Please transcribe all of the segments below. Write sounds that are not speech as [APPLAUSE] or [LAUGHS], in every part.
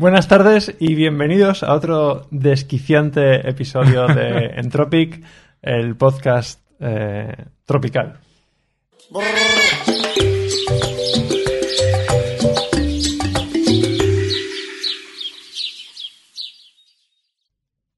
Buenas tardes y bienvenidos a otro desquiciante episodio de [LAUGHS] Entropic, el podcast eh, tropical.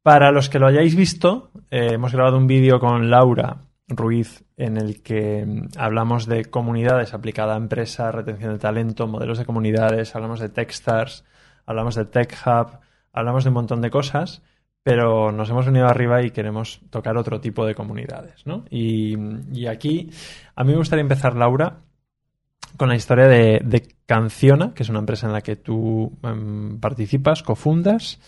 Para los que lo hayáis visto, eh, hemos grabado un vídeo con Laura Ruiz en el que mm, hablamos de comunidades aplicada a empresas, retención de talento, modelos de comunidades, hablamos de Techstars, hablamos de Tech Hub, hablamos de un montón de cosas, pero nos hemos venido arriba y queremos tocar otro tipo de comunidades, ¿no? Y, y aquí a mí me gustaría empezar, Laura, con la historia de, de Canciona, que es una empresa en la que tú em, participas, cofundas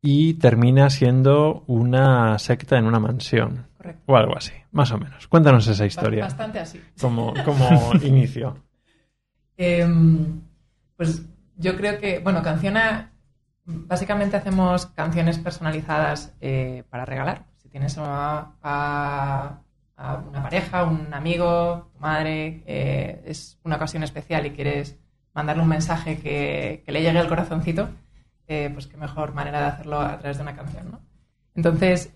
y termina siendo una secta en una mansión. Correcto. O algo así, más o menos. Cuéntanos esa historia. Bastante así. Como, [LAUGHS] como inicio. Em, pues yo creo que, bueno, Canciona, básicamente hacemos canciones personalizadas eh, para regalar. Si tienes a, una pareja, un amigo, tu madre, eh, es una ocasión especial y quieres mandarle un mensaje que, le llegue al corazoncito, eh, pues qué mejor manera de hacerlo a través de una canción, ¿no? Entonces,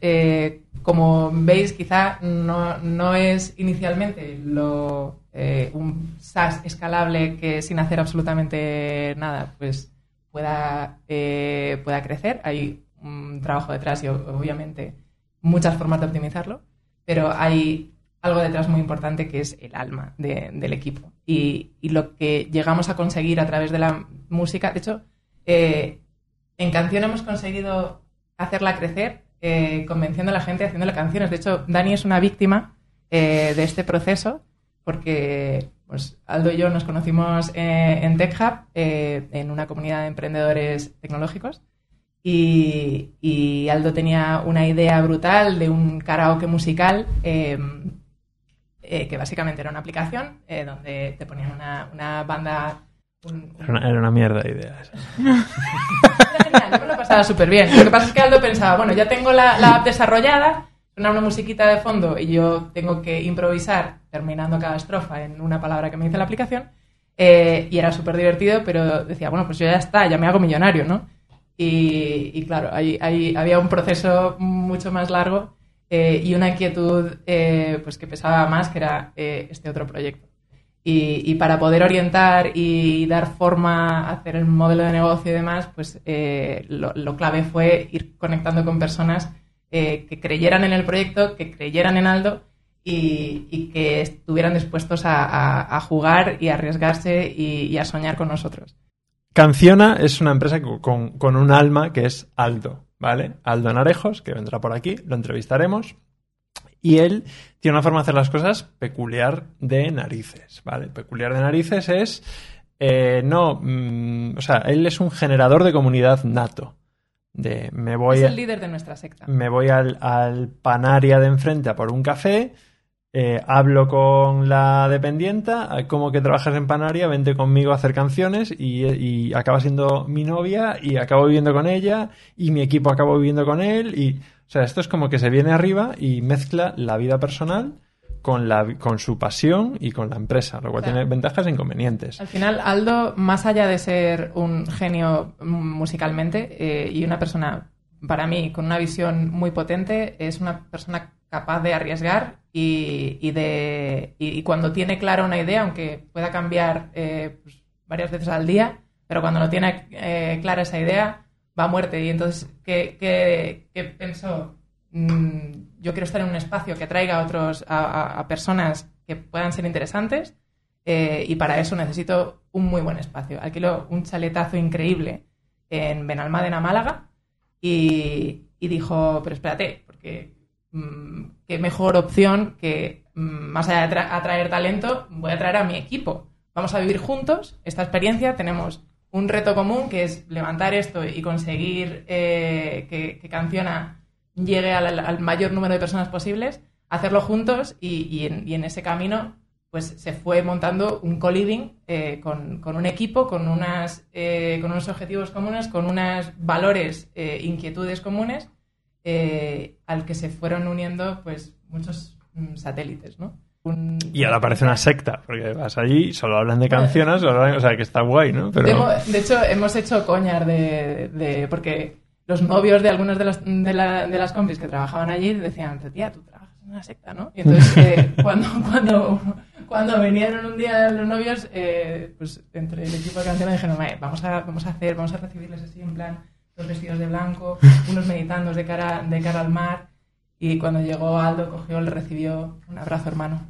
como veis, quizá no, no es inicialmente lo, eh, un SaaS escalable que sin hacer absolutamente nada, pues pueda, eh, pueda crecer. Hay un trabajo detrás y obviamente muchas formas de optimizarlo, pero hay algo detrás muy importante que es el alma de- del equipo. Y, y lo que llegamos a conseguir a través de la música, de hecho, eh, en canción hemos conseguido hacerla crecer, convenciendo a la gente, haciéndole canciones. De hecho, Dani es una víctima eh, de este proceso porque pues, Aldo y yo nos conocimos eh, en Tech Hub, eh, en una comunidad de emprendedores tecnológicos. Y, y Aldo tenía una idea brutal de un karaoke musical eh, eh, que básicamente era una aplicación eh, donde te ponían una, una banda... un- Era una, era una mierda de idea esa. era genial, yo me lo pasaba súper bien. Lo que pasa es que Aldo pensaba, bueno, ya tengo la, la app desarrollada, suena una musiquita de fondo y yo tengo que improvisar terminando cada estrofa en una palabra que me dice la aplicación. eh, y era súper divertido, pero decía, bueno, pues yo ya está, ya me hago millonario, ¿no? Y, claro, ahí, ahí había un proceso mucho más largo eh, y una inquietud eh, pues que pesaba más, que era este otro proyecto. Y, para poder orientar y dar forma a hacer el modelo de negocio y demás, pues lo, lo clave fue ir conectando con personas que creyeran en el proyecto, que creyeran en Aldo y, y que estuvieran dispuestos a, a- a jugar y a arriesgarse y, y a soñar con nosotros. Canciona es una empresa co- con, con un alma que es Aldo, ¿vale? Aldo Narejos, que vendrá por aquí, lo entrevistaremos. Y él tiene una forma de hacer las cosas peculiar de narices, ¿vale? Peculiar de narices es. eh, no. mm, o sea, él es un generador de comunidad nato. De me voy es a- el líder de nuestra secta. me voy al, al panaria de enfrente a por un café, eh, hablo con la dependienta, eh, como que trabajas en panaria, vente conmigo a hacer canciones y, y acaba siendo mi novia y acabo viviendo con ella y mi equipo acabo viviendo con él y, o sea, esto es como que se viene arriba y mezcla la vida personal con, la, con su pasión y con la empresa, lo cual Claro. tiene ventajas e inconvenientes. Al final, Aldo, más allá de ser un genio musicalmente eh, y una persona, para mí, con una visión muy potente, es una persona capaz de arriesgar y, y de, y, cuando tiene clara una idea, aunque pueda cambiar eh, pues, varias veces al día, pero cuando no tiene eh, clara esa idea, va a muerte. Y entonces, ¿qué, qué- pensó? Mm, yo quiero estar en un espacio que atraiga a, otros, a, personas que puedan ser interesantes eh, y para eso necesito un muy buen espacio. Alquiló un chaletazo increíble en Benalmádena, Málaga, y, y dijo, pero espérate, porque qué mejor opción que, mm, más allá de atra- atraer talento, voy a traer a mi equipo. Vamos a vivir juntos esta experiencia, tenemos un reto común que es levantar esto y conseguir eh, que, que Canciona llegue al, mayor número de personas posibles, hacerlo juntos y, y en, ese camino pues se fue montando un co-living eh, con, con un equipo, con, unas, eh, con unos objetivos comunes, con unos valores, inquietudes comunes, eh, al que se fueron uniendo pues muchos mm, satélites, ¿no? un... Y ahora parece una secta, porque vas allí y solo hablan de canciones, solo hablan- o sea, que está guay, ¿no? Pero... De hecho, hemos hecho coñas de, de- porque los novios de algunas de, las- de, la- de las compis que trabajaban allí decían, tía, tú trabajas en una secta, ¿no? Y entonces, [LAUGHS] eh, cuando, cuando, cuando vinieron un día los novios, eh, pues entre el equipo de canciones dijeron, "Vale, vamos a, vamos a hacer, vamos a recibirles así en plan, los vestidos de blanco, unos meditando de cara, de cara al mar. Y cuando llegó Aldo, cogió, le recibió un abrazo hermano.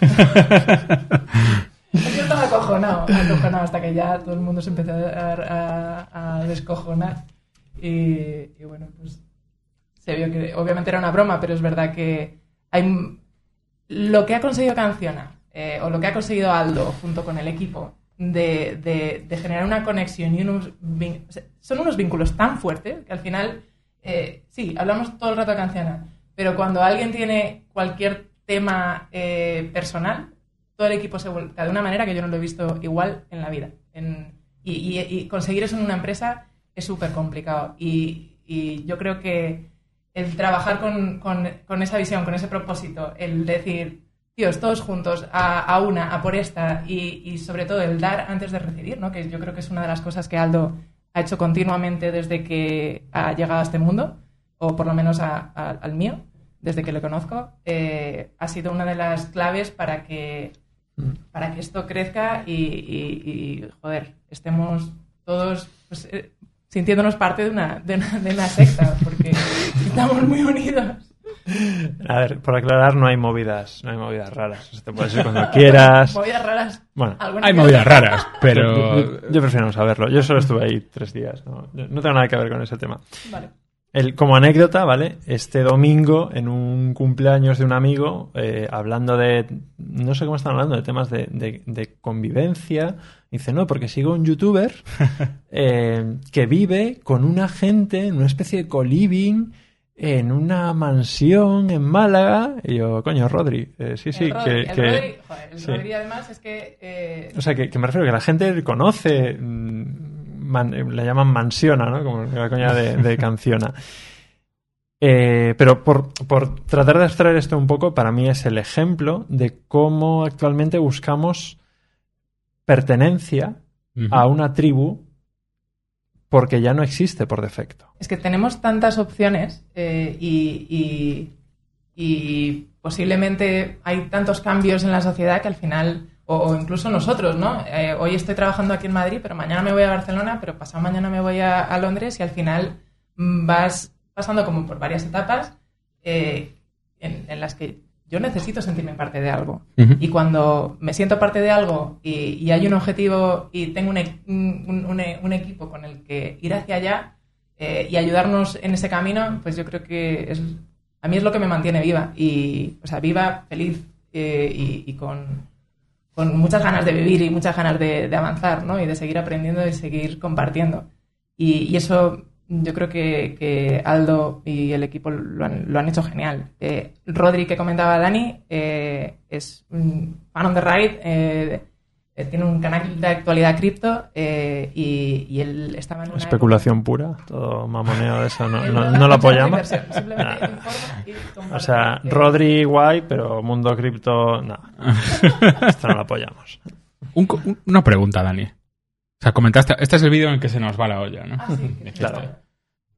[LAUGHS] Yo estaba acojonado, acojonado hasta que ya todo el mundo se empezó a, a- a descojonar. Y, y bueno, pues se vio que obviamente era una broma, pero es verdad que hay lo que ha conseguido Canciona eh, o lo que ha conseguido Aldo junto con el equipo de, de- generar una conexión y unos son unos vínculos tan fuertes que al final eh, sí, hablamos todo el rato de pero cuando alguien tiene cualquier tema eh, personal, todo el equipo se vuelca de una manera que yo no lo he visto igual en la vida. En- y, y- y conseguir eso en una empresa es súper complicado. Y, y yo creo que el trabajar con, con- con esa visión, con ese propósito, el decir, tíos, todos juntos, a, a una, a por esta, y, y sobre todo el dar antes de recibir, ¿no? que yo creo que es una de las cosas que Aldo ha hecho continuamente desde que ha llegado a este mundo, o por lo menos a- a- al mío, desde que lo conozco, eh, ha sido una de las claves para que, para que esto crezca y, y- y, joder, estemos todos pues, eh, sintiéndonos parte de una, de, una, de una secta, porque [LAUGHS] estamos muy unidos. A ver, por aclarar, no hay movidas, no hay movidas raras. O sea, te puedes ir cuando quieras. [LAUGHS] Movidas raras. Bueno, Hay movidas raras, pero... [LAUGHS] yo, yo prefiero no saberlo. Yo solo estuve ahí tres días. No, tengo nada que ver con ese tema. Vale. El, como anécdota, ¿vale? Este domingo, en un cumpleaños de un amigo, eh, hablando de. No sé cómo están hablando, de temas de, de- de convivencia. Dice, no, porque sigo un youtuber [LAUGHS] eh, que vive con una gente en una especie de co-living en una mansión en Málaga. Y yo, coño, Rodri, eh, sí, sí, el Rodri, que. el que- Rodri, joder, el sí. Rodri además es que... eh, o sea, que, que me refiero que la gente conoce, mm, man- eh, le llaman mansiona, ¿no? Como la coña de, de [LAUGHS] canciona. Eh, pero por, por tratar de abstraer esto un poco, para mí es el ejemplo de cómo actualmente buscamos pertenencia a una tribu porque ya no existe por defecto. Es que tenemos tantas opciones eh, y, y- y posiblemente hay tantos cambios en la sociedad que al final, o, o incluso nosotros, ¿no? Eh, hoy estoy trabajando aquí en Madrid, pero mañana me voy a Barcelona, pero pasado mañana me voy a, a Londres y al final mm, vas pasando como por varias etapas eh, en, en las que yo necesito sentirme parte de algo. Y cuando me siento parte de algo y, y hay un objetivo y tengo un, e- un- un e- un equipo con el que ir hacia allá eh, y ayudarnos en ese camino, pues yo creo que es, a mí es lo que me mantiene viva. Y, o sea, viva, feliz eh, y, y con, con muchas ganas de vivir y muchas ganas de, de avanzar, ¿no? Y de seguir aprendiendo y seguir compartiendo. Y, y eso yo creo que, que Aldo y el equipo lo han, lo han hecho genial. Eh, Rodri, que comentaba Dani, eh, es un fan on the ride, eh, eh, tiene un canal de actualidad cripto eh, y, y él estaba en una Especulación pura, todo mamoneo de eso, no, [LAUGHS] no, lo apoyamos. Simplemente y. O sea, Rodri guay, pero mundo cripto, no. [LAUGHS] Esto no lo apoyamos. Un- una pregunta, Dani. O sea, comentaste... Este es el vídeo en el que se nos va la olla, ¿no? Ah, sí. Claro.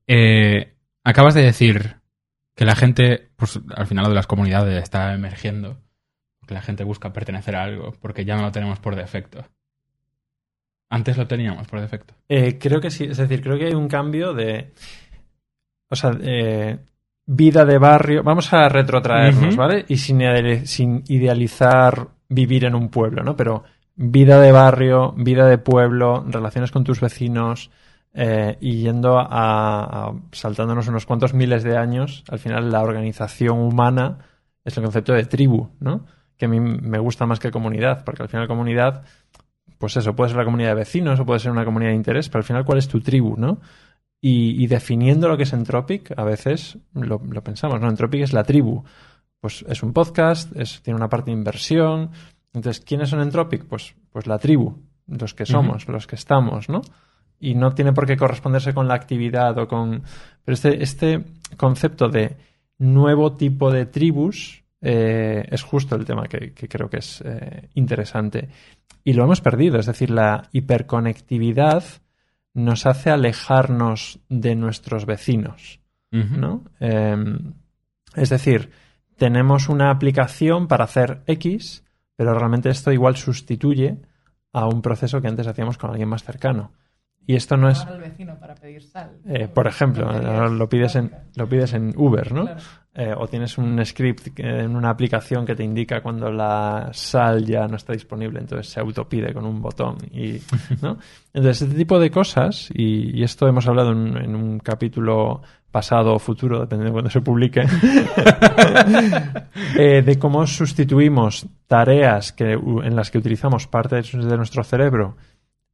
Eh, acabas de decir que la gente, pues al final de las comunidades está emergiendo, que la gente busca pertenecer a algo, porque ya no lo tenemos por defecto. Antes lo teníamos por defecto. Eh, creo que sí, es decir, creo que hay un cambio de. O sea, eh, vida de barrio. Vamos a retrotraernos. ¿vale? Y sin idealizar vivir en un pueblo, ¿no? Pero vida de barrio, vida de pueblo, relaciones con tus vecinos, eh, y yendo a, saltándonos unos cuantos miles de años, al final la organización humana es el concepto de tribu, ¿no? Que a mí me gusta más que comunidad, porque al final comunidad, pues eso, puede ser la comunidad de vecinos o puede ser una comunidad de interés, pero al final, ¿cuál es tu tribu, no? Y, definiendo lo que es Entropic, a veces lo, pensamos, ¿no? Entropic es la tribu. Pues es un podcast, tiene una parte de inversión. Entonces, ¿quiénes son Entropic? Pues, pues la tribu, los que somos, los que estamos, ¿no? Y no tiene por qué corresponderse con la actividad o con... Pero este, este concepto de nuevo tipo de tribus eh, es justo el tema que, que creo que es eh, interesante. Y lo hemos perdido, es decir, la hiperconectividad nos hace alejarnos de nuestros vecinos. ¿no? Em, es decir, tenemos una aplicación para hacer X, pero realmente esto igual sustituye a un proceso que antes hacíamos con alguien más cercano. Y esto no es, al vecino para pedir sal. eh, por ejemplo, ahora lo pides en, lo pides en Uber, ¿no? Claro. Eh, o tienes un script en una aplicación que te indica cuando la sal ya no está disponible, entonces se autopide con un botón. Y, [LAUGHS] ¿no? Entonces, este tipo de cosas, y, y esto hemos hablado en, en un capítulo pasado o futuro, dependiendo de cuando se publique, [LAUGHS] eh, de cómo sustituimos tareas que, en las que utilizamos parte de, de nuestro cerebro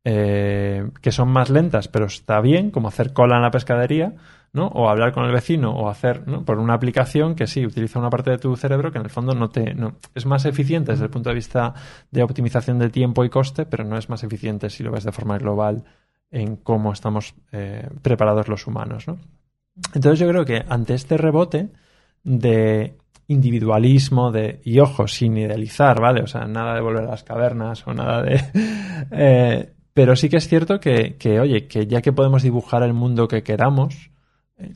eh, que son más lentas, pero está bien, como hacer cola en la pescadería, ¿no? O hablar con el vecino, o hacer, ¿no? Por una aplicación que sí, utiliza una parte de tu cerebro que en el fondo no te, no, es más eficiente desde el punto de vista de optimización de tiempo y coste, pero no es más eficiente si lo ves de forma global en cómo estamos eh, preparados los humanos, ¿no? Entonces yo creo que ante este rebote de individualismo, de, y ojo, sin idealizar, ¿vale? O sea, nada de volver a las cavernas o nada de... [LAUGHS] eh, pero sí que es cierto que, que, oye, que ya que podemos dibujar el mundo que queramos,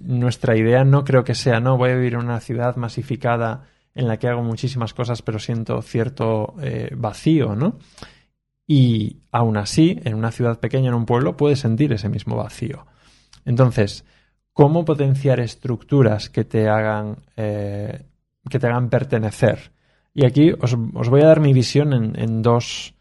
nuestra idea no creo que sea, no, voy a vivir en una ciudad masificada en la que hago muchísimas cosas pero siento cierto eh, vacío, ¿no? Y aún así, en una ciudad pequeña, en un pueblo, puedes sentir ese mismo vacío. Entonces, ¿cómo potenciar estructuras que te hagan, eh, que te hagan pertenecer? Y aquí os, os voy a dar mi visión en, en dos,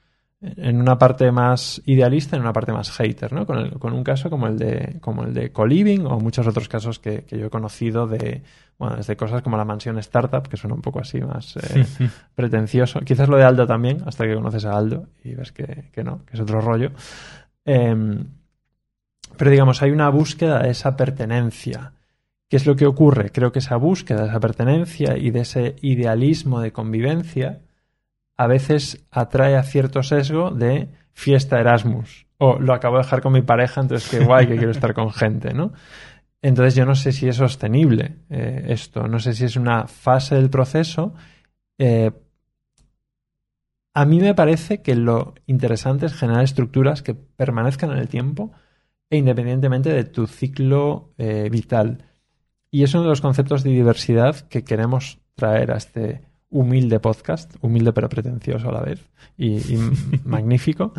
en una parte más idealista en una parte más hater, ¿no? Con, el- con un caso como el de, como el de co-living o muchos otros casos que, que yo he conocido de, bueno, desde cosas como la mansión startup, que suena un poco así más eh, [LAUGHS] pretencioso. Quizás lo de Aldo también, hasta que conoces a Aldo y ves que, que no, que es otro rollo. Em, pero digamos, hay una búsqueda de esa pertenencia. ¿Qué es lo que ocurre? Creo que esa búsqueda de esa pertenencia y de ese idealismo de convivencia a veces atrae a cierto sesgo de fiesta Erasmus. O lo acabo de dejar con mi pareja, entonces qué guay que quiero estar con gente, ¿no? Entonces yo no sé si es sostenible eh, esto, no sé si es una fase del proceso. Eh, a mí me parece que lo interesante es generar estructuras que permanezcan en el tiempo e independientemente de tu ciclo eh, vital. Y es uno de los conceptos de diversidad que queremos traer a este humilde podcast, humilde pero pretencioso a la vez y, y [LAUGHS] magnífico,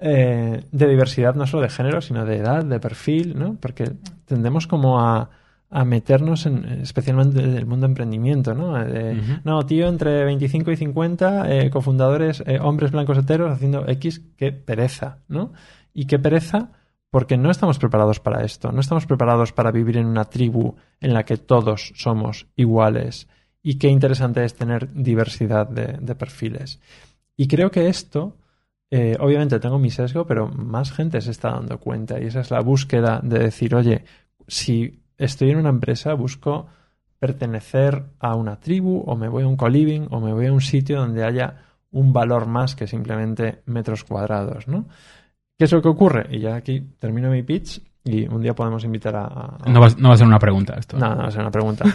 eh, de diversidad no solo de género, sino de edad, de perfil, ¿no? Porque tendemos como a, a meternos en, especialmente en el mundo de emprendimiento, ¿no? Ujú. No, tío, entre 25 y 50, eh, cofundadores, eh, hombres blancos heteros haciendo X, qué pereza, ¿no? Y qué pereza porque no estamos preparados para esto, no estamos preparados para vivir en una tribu en la que todos somos iguales y qué interesante es tener diversidad de, de perfiles. Y creo que esto, eh, obviamente tengo mi sesgo, pero más gente se está dando cuenta y esa es la búsqueda de decir, oye, si estoy en una empresa, busco pertenecer a una tribu o me voy a un co-living o me voy a un sitio donde haya un valor más que simplemente metros cuadrados, ¿no? ¿Qué es lo que ocurre? Y ya aquí termino mi pitch y un día podemos invitar a... a- No va, no va a ser una pregunta esto. no, no va a ser una pregunta. [LAUGHS]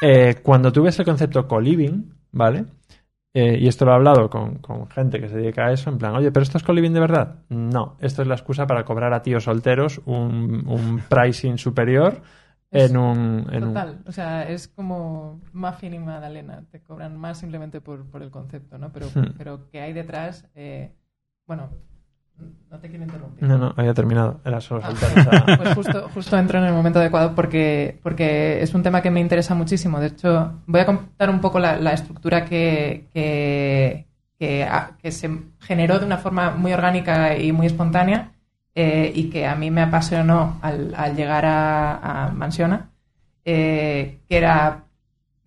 Eh, cuando tú ves el concepto co-living, ¿vale? Eh, y esto lo he hablado con, con gente que se dedica a eso, en plan, oye, ¿pero esto es co-living de verdad? No, esto es la excusa para cobrar a tíos solteros un, un pricing superior en un... En un- Total, o sea, es como Muffin y Madalena, te cobran más simplemente por, por el concepto, ¿no? Pero, Hmm. pero que hay detrás, eh, bueno, no te quiero interrumpir. No, no, había terminado. Era solo Ah, [LAUGHS] Pues justo, justo entro en el momento adecuado porque, porque es un tema que me interesa muchísimo. De hecho, voy a contar un poco la, la estructura que, que, que, que se generó de una forma muy orgánica y muy espontánea eh, y que a mí me apasionó al, al llegar a, a Mansiona, eh, que era...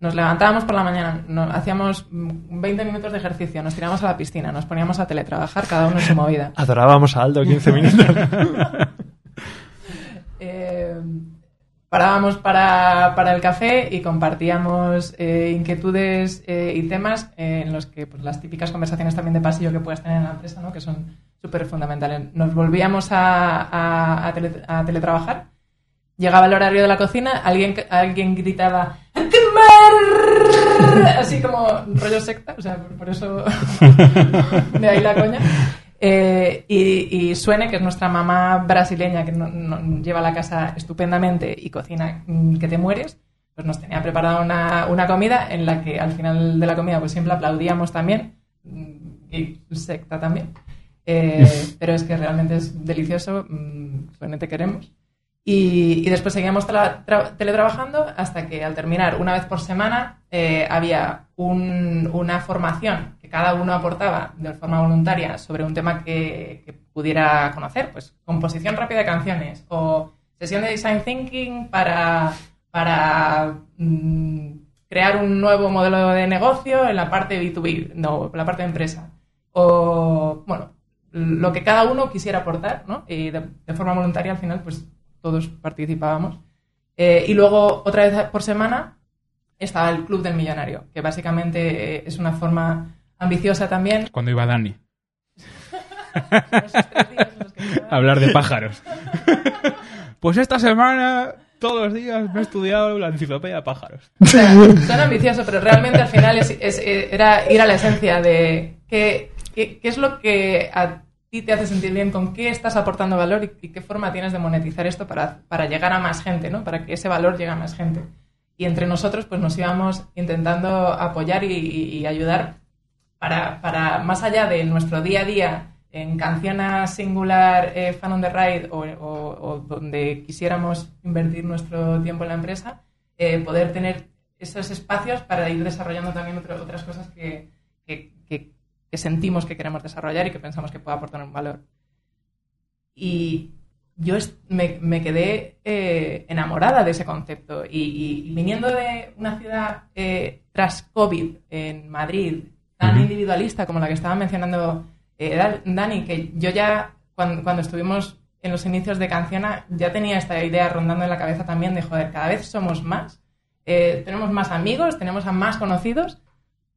Nos levantábamos por la mañana, nos, hacíamos mm, 20 minutos de ejercicio, nos tirábamos a la piscina, nos poníamos a teletrabajar, cada uno en su movida. [LAUGHS] adorábamos a Aldo 15 [LAUGHS] minutos. [LAUGHS] Eh, parábamos para, para el café y compartíamos eh, inquietudes eh, y temas en los que pues, las típicas conversaciones también de pasillo que puedas tener en la empresa, ¿no? que son súper fundamentales. Nos volvíamos a, a- a tele- a teletrabajar, llegaba el horario de la cocina, alguien, alguien gritaba. [LAUGHS] así como rollo secta, o sea, por eso [LAUGHS] de ahí la coña. Eh, y, y, Suene, que es nuestra mamá brasileña que no, lleva la casa estupendamente y cocina mm, que te mueres, pues nos tenía preparada una, una, comida en la que al final de la comida pues siempre aplaudíamos también, mm, y secta también. Eh, [LAUGHS] pero es que realmente es delicioso, mm, Suene te queremos. Y, después seguíamos teletrabajando hasta que al terminar una vez por semana eh, había una formación que cada uno aportaba de forma voluntaria sobre un tema que, pudiera conocer, pues composición rápida de canciones o sesión de design thinking para, para mm, crear un nuevo modelo de negocio en la parte B2B, no, en la parte de empresa. O, bueno, lo que cada uno quisiera aportar, ¿no? Y de, de forma voluntaria al final, pues todos participábamos. Eh, y luego, otra vez por semana, estaba el Club del Millonario, que básicamente eh, es una forma ambiciosa también. Cuando iba Dani. [LAUGHS] Hablar de pájaros. pues esta semana, todos los días, me he estudiado la enciclopedia de pájaros. son ambiciosos, pero realmente al final eh, era ir a la esencia de qué, qué, qué es lo que a te hace sentir bien, con qué estás aportando valor y, qué forma tienes de monetizar esto para, para, llegar a más gente, ¿no? Para que ese valor llegue a más gente. Y entre nosotros, pues nos íbamos intentando apoyar y, ayudar para, para, más allá de nuestro día a día en canción singular, eh, fan on the ride o, donde quisiéramos invertir nuestro tiempo en la empresa, eh, poder tener esos espacios para ir desarrollando también otras cosas que, que, que sentimos que queremos desarrollar y que pensamos que puede aportar un valor. Y yo me, quedé eh, enamorada de ese concepto. Y, viniendo de una ciudad eh, tras COVID en Madrid, tan individualista como la que estaba mencionando eh, Dani, que yo ya cuando, estuvimos en los inicios de Canciona ya tenía esta idea rondando en la cabeza también de, joder, cada vez somos más, tenemos más amigos, tenemos a más conocidos,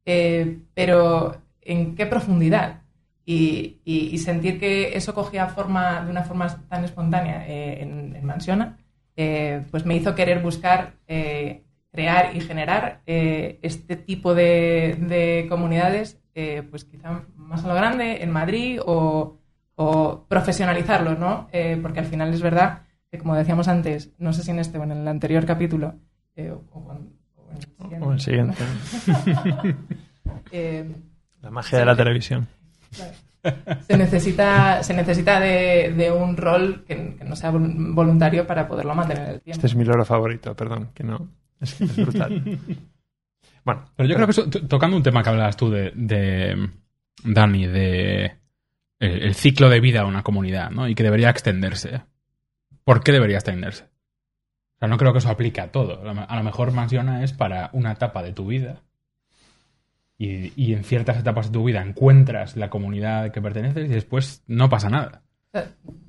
pero en qué profundidad. Y, sentir que eso cogía forma de una forma tan espontánea eh, en, Mansiona, eh, pues me hizo querer buscar eh, crear y generar este tipo de, comunidades, pues quizá más a lo grande, en Madrid, o, profesionalizarlo, ¿no? porque al final es verdad que, como decíamos antes, no sé si en este o en el anterior capítulo, o, en el siguiente. [LAUGHS] La magia de la televisión. Se necesita, se necesita de, un rol que, no sea voluntario para poderlo mantener en el tiempo. Este es mi loro favorito, perdón, que no. Es, brutal. bueno. Pero yo creo que tocando un tema que hablabas tú de, Dani, de el, ciclo de vida de una comunidad, ¿no? Y que debería extenderse. ¿Por qué debería extenderse? O sea, no creo que eso aplique a todo. A lo mejor Mansiona es para una etapa de tu vida y, en ciertas etapas de tu vida encuentras la comunidad que perteneces y después no pasa nada.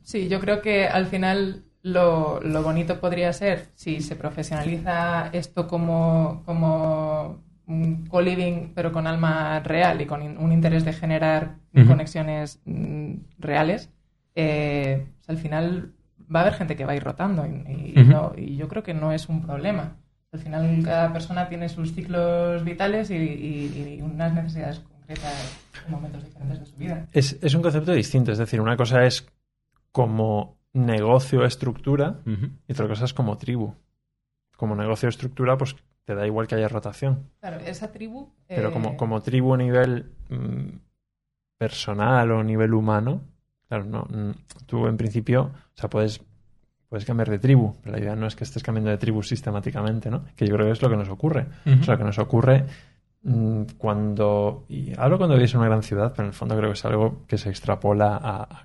Sí, yo creo que al final lo, bonito podría ser si se profesionaliza esto como, como un co-living, pero con alma real y con un interés de generar conexiones mm, reales, eh, al final va a haber gente que va a ir rotando y yo creo que no es un problema. Al final cada persona tiene sus ciclos vitales y, unas necesidades concretas en momentos diferentes de su vida. Es, un concepto distinto, es decir, una cosa es como negocio estructura y otra cosa es como tribu. Como negocio estructura, pues te da igual que haya rotación. Claro, esa tribu... Pero como, eh, como tribu a nivel mm, personal o nivel humano, claro, no, mm, tú en principio, o sea, puedes puedes cambiar de tribu, pero la idea no es que estés cambiando de tribu sistemáticamente, ¿no? Que yo creo que es lo que nos ocurre. O sea, lo que nos ocurre mm, cuando... Y hablo cuando vives en una gran ciudad, pero en el fondo creo que es algo que se extrapola a,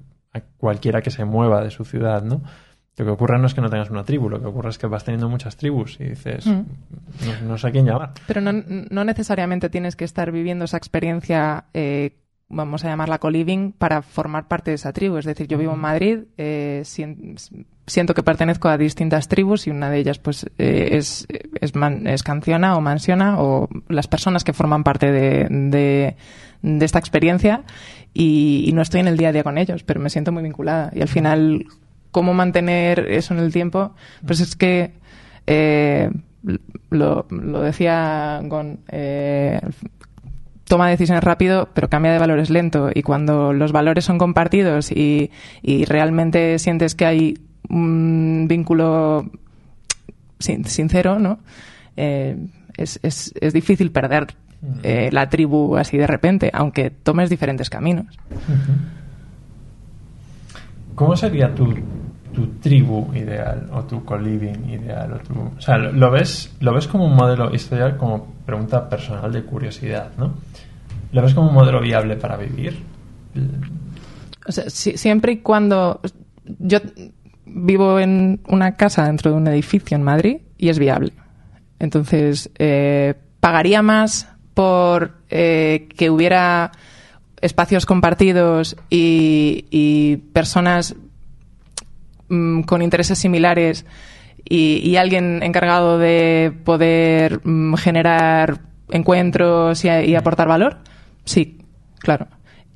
cualquiera que se mueva de su ciudad, ¿no? Lo que ocurre no es que no tengas una tribu, lo que ocurre es que vas teniendo muchas tribus y dices, mm. no, sé a quién llamar. Pero no, no, necesariamente tienes que estar viviendo esa experiencia eh, vamos a llamarla co-living, para formar parte de esa tribu. Es decir, yo vivo en Madrid, eh, siento que pertenezco a distintas tribus y una de ellas pues eh, es, es, es, canciona o mansiona o las personas que forman parte de, de, esta experiencia y, no estoy en el día a día con ellos, pero me siento muy vinculada. Y al final, ¿cómo mantener eso en el tiempo? Pues es que... Eh, lo, lo decía Gon, eh, toma decisiones rápido, pero cambia de valores lento. Y cuando los valores son compartidos y, y realmente sientes que hay un vínculo sin- sincero, ¿no? Eh, es, es, es difícil perder eh, la tribu así de repente, aunque tomes diferentes caminos. ¿Cómo sería tu, tu tribu ideal o tu co-living ideal? O, tu, o sea, ¿lo, lo ves, ¿lo ves como un modelo, esto ya como pregunta personal de curiosidad, ¿no? ¿Lo ves como un modelo viable para vivir? O sea, si- siempre y cuando yo vivo en una casa dentro de un edificio en Madrid y es viable. Entonces, eh, pagaría más por eh, que hubiera espacios compartidos y, personas mm, con intereses similares y, alguien encargado de poder mm, generar encuentros y, y aportar valor? Sí, claro.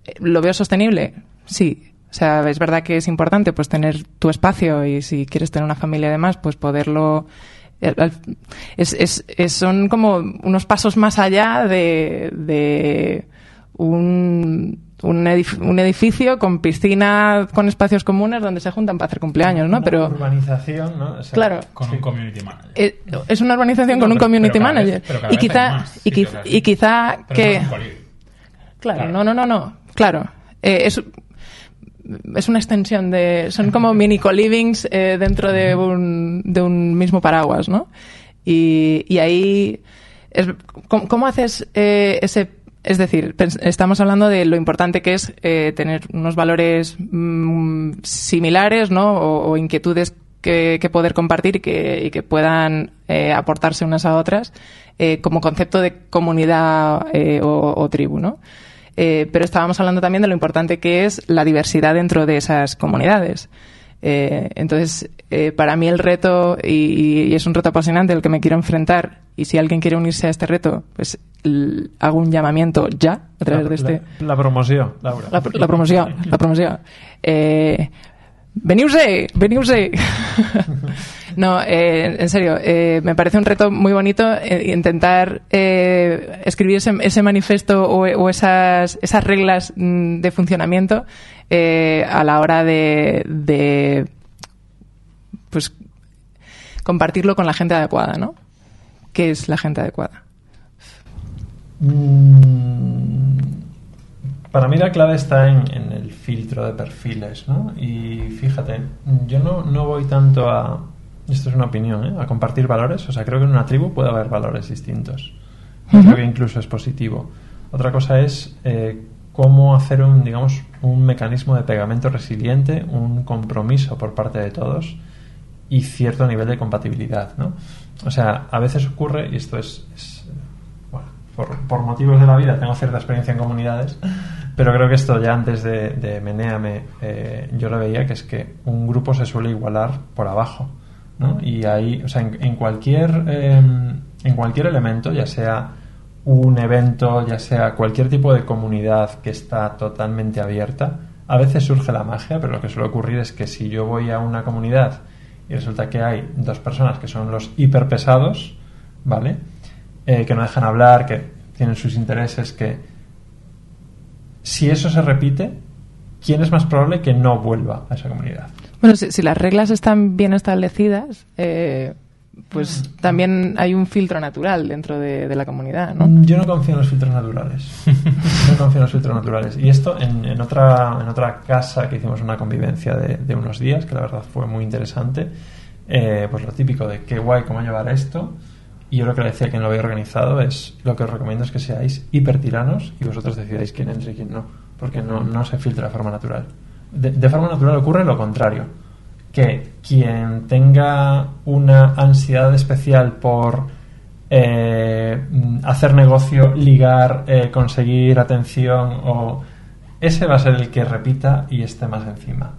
Eh, ¿Lo veo sostenible? Sí. O sea, es verdad que es importante pues tener tu espacio y si quieres tener una familia además, pues poderlo... eh, Es, es- es- son como unos pasos más allá de, de un, un, edif- un edificio con piscina, con espacios comunes donde se juntan para hacer cumpleaños, ¿no? Una Pero urbanización, ¿no? O sea, Claro. Con sí. un community manager. eh, es una urbanización con un community vez- manager. y quizá, y, quiz- quizá que... Claro. no, no, no, no. Claro. Eh, es, es una extensión de. Son como [LAUGHS] mini co-livings eh, dentro de un, de un mismo paraguas, ¿no? Y, y ahí. es- ¿cómo, cómo haces eh, ese.? Es decir, estamos hablando de lo importante que es eh, tener unos valores mm, similares, ¿no? O, o inquietudes que, que poder compartir y que, y que puedan eh, aportarse unas a otras eh, como concepto de comunidad o, o tribu, ¿no? Eh, pero estábamos hablando también de lo importante que es la diversidad dentro de esas comunidades. Eh, entonces, eh, para mí el reto, y, y es un reto apasionante el que me quiero enfrentar, y si alguien quiere unirse a este reto, pues hago un llamamiento ya a través la, de este la, la promoción, Laura. la, la promoción, la promoción. Eh, veniuse, veniuse. [LAUGHS] no, eh, en serio, eh, me parece un reto muy bonito eh, intentar escribir ese, ese manifiesto o, esas, reglas mm, de funcionamiento a la hora de, pues compartirlo con la gente adecuada, ¿no? ¿Qué es la gente adecuada? Mm, Para mí la clave está en, el filtro de perfiles, ¿no? Y fíjate, yo no voy tanto a, esto es una opinión, ¿eh? a compartir valores, o sea, creo que en una tribu puede haber valores distintos. Creo que incluso es positivo. Otra cosa es eh, cómo hacer un, digamos, un mecanismo de pegamento resiliente, un compromiso por parte de todos y cierto nivel de compatibilidad, ¿no? O sea, a veces ocurre, y esto es, es, bueno, por, por motivos de la vida tengo cierta experiencia en comunidades, pero creo que esto ya antes de, de Menéame eh, yo lo veía, que es que un grupo se suele igualar por abajo, ¿no? Y ahí, o sea, en, en cualquier, eh, en cualquier elemento, ya sea un evento, ya sea cualquier tipo de comunidad que está totalmente abierta, a veces surge la magia, pero lo que suele ocurrir es que si yo voy a una comunidad y resulta que hay dos personas que son los hiperpesados, ¿vale? Eh, que no dejan hablar, que tienen sus intereses, que si eso se repite, ¿quién es más probable que no vuelva a esa comunidad? Bueno, si, las reglas están bien establecidas, eh, pues también hay un filtro natural dentro de, la comunidad, ¿no? Mm, Yo no confío en los filtros naturales. No confío en los filtros naturales. Y esto en, en otra, en otra casa que hicimos una convivencia de, de unos días, que la verdad fue muy interesante, eh, pues lo típico de qué guay cómo llevar esto. Y yo lo que le decía a quien lo había organizado es lo que os recomiendo es que seáis hipertiranos y vosotros decidáis quién entra y quién no, porque no, no se filtra de forma natural. De, forma natural ocurre lo contrario, que quien tenga una ansiedad especial por eh, hacer negocio, ligar, eh, conseguir atención, o ese va a ser el que repita y esté más encima.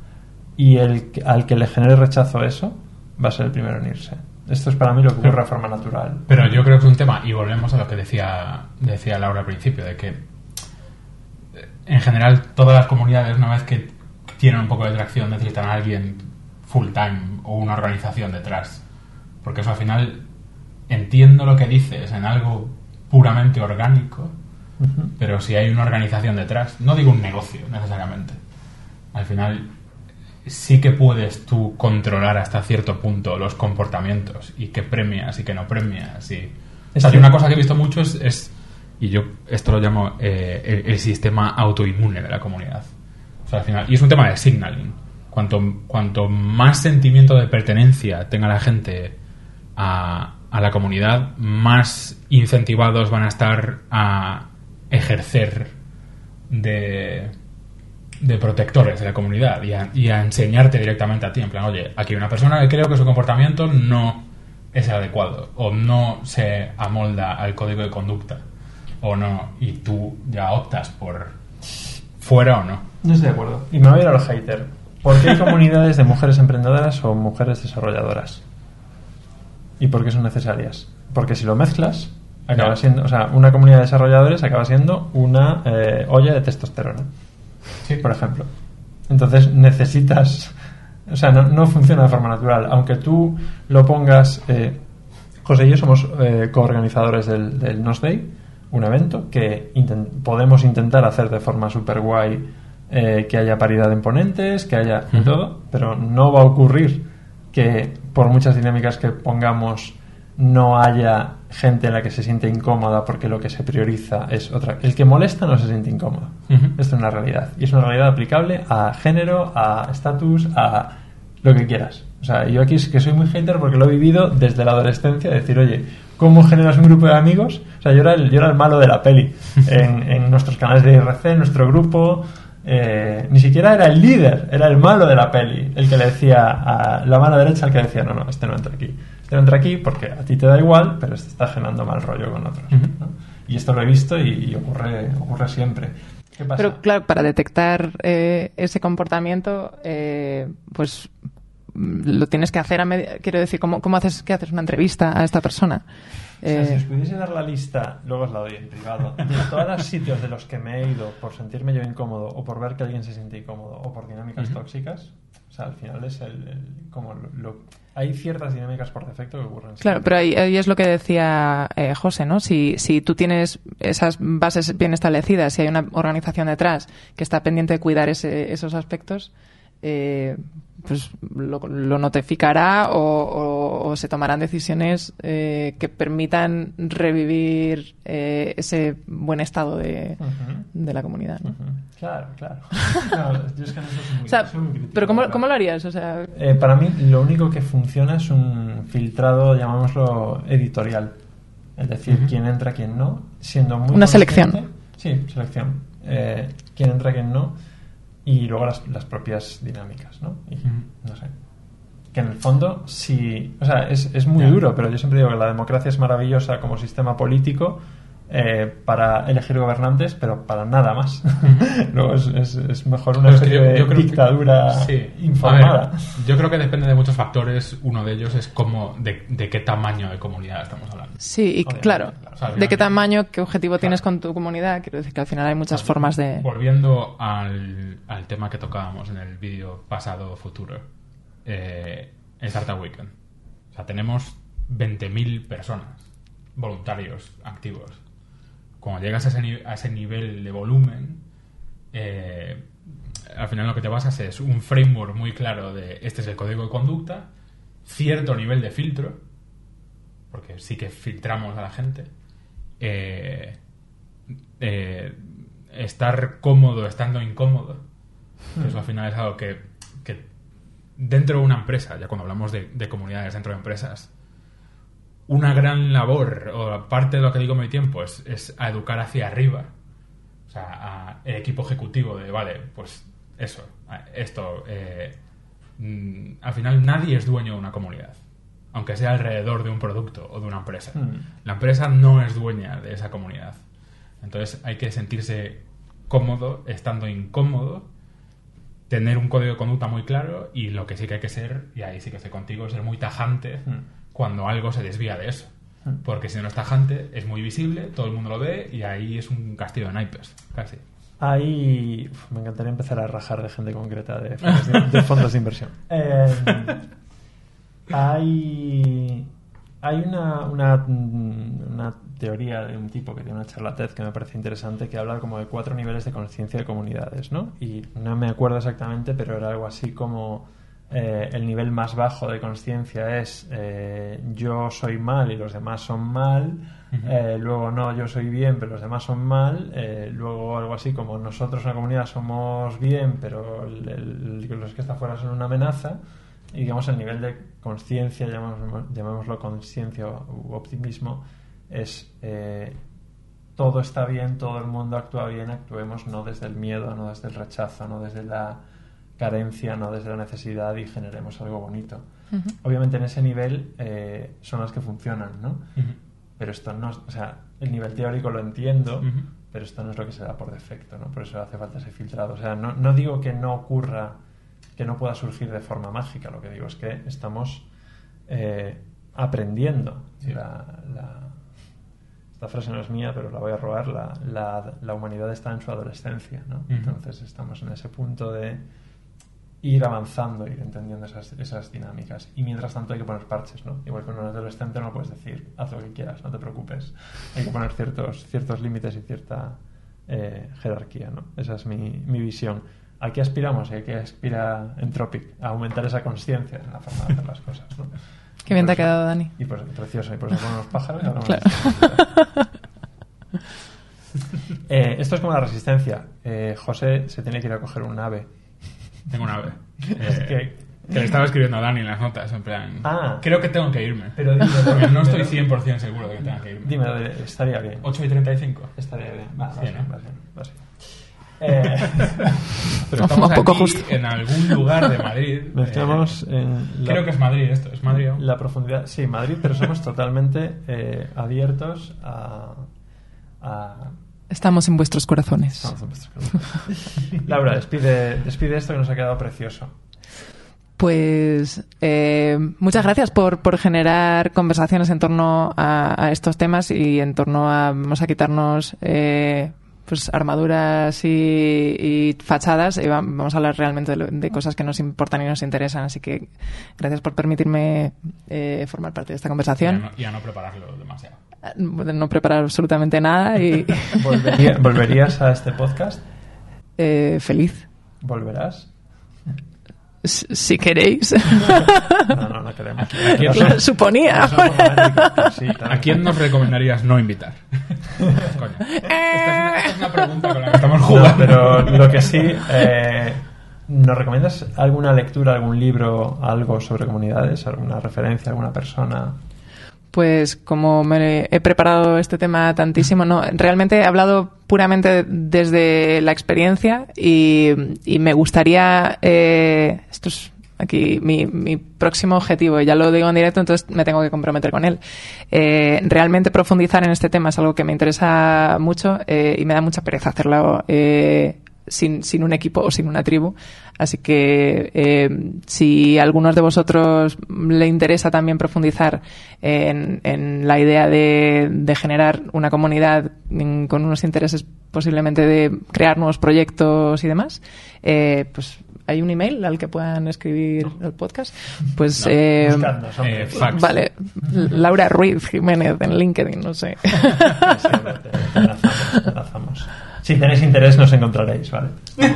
Y el al que le genere rechazo eso, va a ser el primero en irse. Esto es para mí lo que ocurre de forma natural. Pero yo creo que es un tema, y volvemos a lo que decía, decía Laura al principio, de que eh, en general todas las comunidades, una vez que tienen un poco de tracción, necesitan a alguien full time o una organización detrás. Porque eso al final entiendo lo que dices en algo puramente orgánico, pero si hay una organización detrás, no digo un negocio necesariamente, al final sí que puedes tú controlar hasta cierto punto los comportamientos y qué premias y qué no premias. Y... O Es sea, una cosa que he visto mucho es, es- y yo esto lo llamo eh, el, el sistema autoinmune de la comunidad. Y es un tema de signaling. Cuanto, cuanto más sentimiento de pertenencia tenga la gente a, a la comunidad, más incentivados van a estar a ejercer de, de protectores de la comunidad y a, y a enseñarte directamente a ti. En plan, oye, aquí hay una persona que creo que su comportamiento no es adecuado o no se amolda al código de conducta o no, y tú ya optas por fuera o no. No estoy de acuerdo. Y me voy a ir a los hater. ¿Por qué hay comunidades de mujeres emprendedoras o mujeres desarrolladoras? ¿Y por qué son necesarias? Porque si lo mezclas, acaba siendo, o sea, una comunidad de desarrolladores acaba siendo una eh, olla de testosterona, por ejemplo. Entonces necesitas, o sea, no, no funciona de forma natural. Aunque tú lo pongas, eh, José y yo somos eh, coorganizadores del, del Nos Day, un evento que podemos intentar hacer de forma súper guay, eh, que haya paridad en ponentes, que haya Ujú. todo, pero no va a ocurrir que por muchas dinámicas que pongamos no haya gente en la que se siente incómoda porque lo que se prioriza es otra. El que molesta no se siente incómodo. Esto es una realidad. Y es una realidad aplicable a género, a estatus, a lo que quieras. O sea, yo aquí es que soy muy hater porque lo he vivido desde la adolescencia, decir, oye, ¿cómo generas un grupo de amigos? O sea, yo era el, yo era el malo de la peli [LAUGHS] en, en nuestros canales de IRC, en nuestro grupo. Eh, ni siquiera era el líder, era el malo de la peli, el que le decía a la mano derecha, el que decía, no, no, este no entra aquí. Este no entra aquí porque a ti te da igual, pero este está generando mal rollo con otros. ¿no? Y esto lo he visto y, y ocurre, ocurre siempre. ¿Qué pasa? Pero claro, para detectar eh, ese comportamiento, eh, pues mm, lo tienes que hacer a media... Quiero decir, ¿cómo, cómo haces que haces una entrevista a esta persona? O sea, si Eh, os pudiese dar la lista, luego os la doy en privado, de todos los sitios de los que me he ido por sentirme yo incómodo o por ver que alguien se siente incómodo o por dinámicas tóxicas, o sea, al final es el, el- como lo, lo- hay ciertas dinámicas por defecto que ocurren. Claro, siempre. pero ahí, ahí es lo que decía eh, José, ¿no? Si, si tú tienes esas bases bien establecidas, si hay una organización detrás que está pendiente de cuidar ese- esos aspectos, eh, pues lo, lo notificará o, o- o se tomarán decisiones eh, que permitan revivir eh, ese buen estado de, la comunidad. Claro, claro. [LAUGHS] Claro, yo es que en eso soy muy, [LAUGHS] O sea, soy muy crítico, pero ¿cómo, ¿cómo lo harías? O sea, Eh, para mí lo único que funciona es un filtrado, llamámoslo editorial. Es decir, quién entra, quién no, siendo muy Una selección. Sí, selección. Eh, quién entra, quién no. Y luego las, las propias dinámicas, ¿no? Y, no sé. Que en el fondo, sí. O sea, es, es muy duro, pero yo siempre digo que la democracia es maravillosa como sistema político eh, para elegir gobernantes, pero para nada más. [LAUGHS] Luego es, es- es mejor una Pues especie yo- yo de que- dictadura sí. informada. Ver, yo creo que depende de muchos factores. Uno de ellos es cómo, de, de qué tamaño de comunidad estamos hablando. sí, y claro, claro. O sea, al ¿de qué tamaño, qué objetivo tienes con tu comunidad? Quiero decir que al final hay muchas formas de... Volviendo al, al tema que tocábamos en el vídeo pasado futuro, eh, es Startup Weekend. O sea, tenemos 20.000 personas, voluntarios, activos. Cuando llegas a ese, a ese nivel de volumen, eh, al final lo que te basas es un framework muy claro de este es el código de conducta, cierto nivel de filtro, porque sí que filtramos a la gente, eh, eh, estar cómodo estando incómodo, eso al final es algo que, que dentro de una empresa, ya cuando hablamos de, de comunidades dentro de empresas, una gran labor, o parte de lo que digo en mi tiempo, es, es a educar hacia arriba. O sea, a el equipo ejecutivo de, vale, pues eso, esto. eh, mm, al final nadie es dueño de una comunidad, aunque sea alrededor de un producto o de una empresa. Mm. La empresa no es dueña de esa comunidad. Entonces hay que sentirse cómodo estando incómodo, tener un código de conducta muy claro y lo que sí que hay que ser, y ahí sí que estoy contigo, es ser muy tajante Mm. Cuando algo se desvía de eso. Mm. Porque si no es tajante, es muy visible, todo el mundo lo ve y ahí es un castillo de naipes, casi. Uf, me encantaría empezar a rajar de gente concreta de fondos de, de fondos de inversión. [LAUGHS] Eh, hay. hay una, una, una teoría de un tipo que tiene una charla TED que me parece interesante que habla como de cuatro niveles de conciencia de comunidades, ¿no? Y no me acuerdo exactamente, pero era algo así como eh, el nivel más bajo de conciencia es eh, yo soy mal y los demás son mal, eh, luego no, yo soy bien pero los demás son mal, luego algo así como nosotros una comunidad somos bien pero el- el- los que está fuera son una amenaza y digamos el nivel de conciencia, llamémoslo, conciencia u optimismo, es todo está bien, todo el mundo actúa bien, actuemos no desde el miedo, no desde el rechazo, no desde la carencia, no desde la necesidad y generemos algo bonito. Obviamente en ese nivel eh, son las que funcionan, ¿no? Pero esto no, o sea, el nivel teórico lo entiendo, pero esto no es lo que se da por defecto, ¿no? Por eso hace falta ese filtrado. O sea, no, no digo que no ocurra, que no pueda surgir de forma mágica, lo que digo es que estamos eh, aprendiendo. Sí. La, la- esta frase no es mía, pero la voy a robar. La, la- la humanidad está en su adolescencia, ¿no? Entonces estamos en ese punto de ir avanzando, ir entendiendo esas, esas dinámicas. Y mientras tanto hay que poner parches, ¿no? Igual que un adolescente no puedes decir, haz lo que quieras, no te preocupes. Hay que poner ciertos, ciertos límites y cierta eh, jerarquía, ¿no? Esa es mi, mi visión. ¿A qué aspiramos? ¿Y a qué aspira Entropic? A aumentar esa conciencia en la forma de hacer las cosas, ¿no? [LAUGHS] Qué bien te ha quedado, Dani. Y pues precioso, y por eso ponen los pájaros y Claro. [LAUGHS] Eh, esto es como la resistencia. Eh, José se tiene que ir a coger un ave. Tengo una ave. [LAUGHS] Es Eh, que- que le estaba escribiendo a Dani en las notas, en plan... Ah. Creo que tengo que irme. Pero dime, [LAUGHS] Porque no estoy pero- 100% seguro de que tenga que irme. Dime, estaría bien. 8 y 35. Estaría bien. Va, bien. [LAUGHS] Eh, Pero Un estamos poco aquí justo. en algún lugar de Madrid. mezclamos Eh, en la, Creo que es Madrid esto, es Madrid. aún. la profundidad. Sí, Madrid, pero somos totalmente eh, abiertos a. a Estamos en vuestros corazones. Camino. [LAUGHS] Laura, despide, despide esto que nos ha quedado precioso. Pues eh, muchas gracias por, por generar conversaciones en torno a, a estos temas y en torno a vamos a quitarnos eh, pues armaduras y, y fachadas y va- vamos a hablar realmente de, lo- de cosas que nos importan y nos interesan. Así que gracias por permitirme eh, formar parte de esta Y a conversación. no, y a no prepararlo demasiado. No preparar absolutamente nada y [LAUGHS] ¿Volvería- [LAUGHS] ¿Volverías a este podcast? eh, feliz. ¿Volverás? S- Si queréis. No, no, no queremos. Lo. Suponía. [LAUGHS] ¿A quién nos recomendarías no invitar? Coño. Esta es, una, esta es una pregunta con la que estamos No, jugando. pero lo que sí, eh, ¿nos recomiendas alguna lectura, algún libro, algo sobre comunidades? ¿Alguna referencia, alguna persona? Pues como me he preparado este tema tantísimo, no, realmente he hablado puramente desde la experiencia y, me gustaría, eh, esto es aquí mi, mi próximo objetivo, ya lo digo en directo, entonces me tengo que comprometer con él. Eh, realmente profundizar en este tema es algo que me interesa mucho eh, y me da mucha pereza hacerlo eh, sin, sin un equipo o sin una tribu. Así que eh, si a algunos de vosotros le interesa también profundizar en, en la idea de, de generar una comunidad mm, con unos intereses posiblemente de crear nuevos proyectos y demás, eh, pues hay un email al que puedan escribir el podcast. Pues No, eh, hombre. eh, fax. Vale, Laura Ruiz Jiménez en LinkedIn, no sé. [LAUGHS] Si tenéis interés nos encontraréis, ¿vale? [LAUGHS]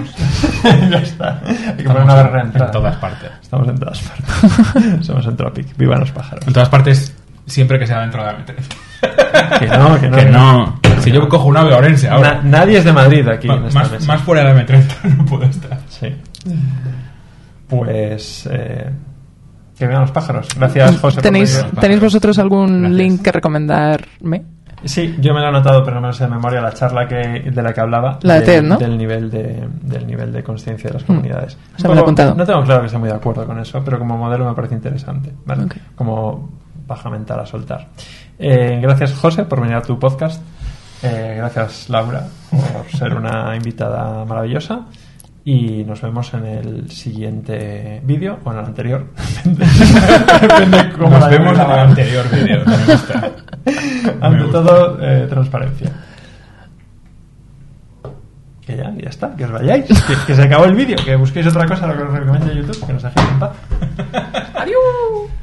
Ya está. Hay que poner una en- barrera en todas partes. Estamos en todas partes. [LAUGHS] Somos Entropic. Vivan los pájaros. En todas partes, siempre que sea dentro de la M30. Que no, que no. Que no. Si yo cojo un ave orense ahora, Na- nadie es de Madrid aquí ma- en esta más, mesa. más fuera de la M30 [LAUGHS] no puedo estar. Sí. Pues. Eh, que vean los pájaros. Gracias, José. ¿Tenéis. ¿Tenéis vosotros algún Gracias. link que recomendarme? Sí, yo me lo he anotado, pero no me lo sé de memoria la charla que, de la que hablaba. La de del- TED, ¿no? Del nivel de, del nivel de conciencia de las comunidades. O Un sea, me lo he apuntado. No tengo claro que esté muy de acuerdo con eso, pero como modelo me parece interesante. ¿vale? Ok. Como paja mental a soltar. Eh, gracias, José, por venir a tu podcast. Eh, gracias, Laura, por ser una invitada maravillosa. Y nos vemos en el siguiente vídeo o en el anterior. [LAUGHS] Depende, depende cómo Nos la vemos en el anterior vídeo. [LAUGHS] Ante todo, eh, transparencia. Que ya, ya está, que os vayáis, [LAUGHS] que, se acabó el vídeo, que busquéis otra cosa, lo que os recomiendo YouTube, que nos dejéis en paz. ¡Adiós!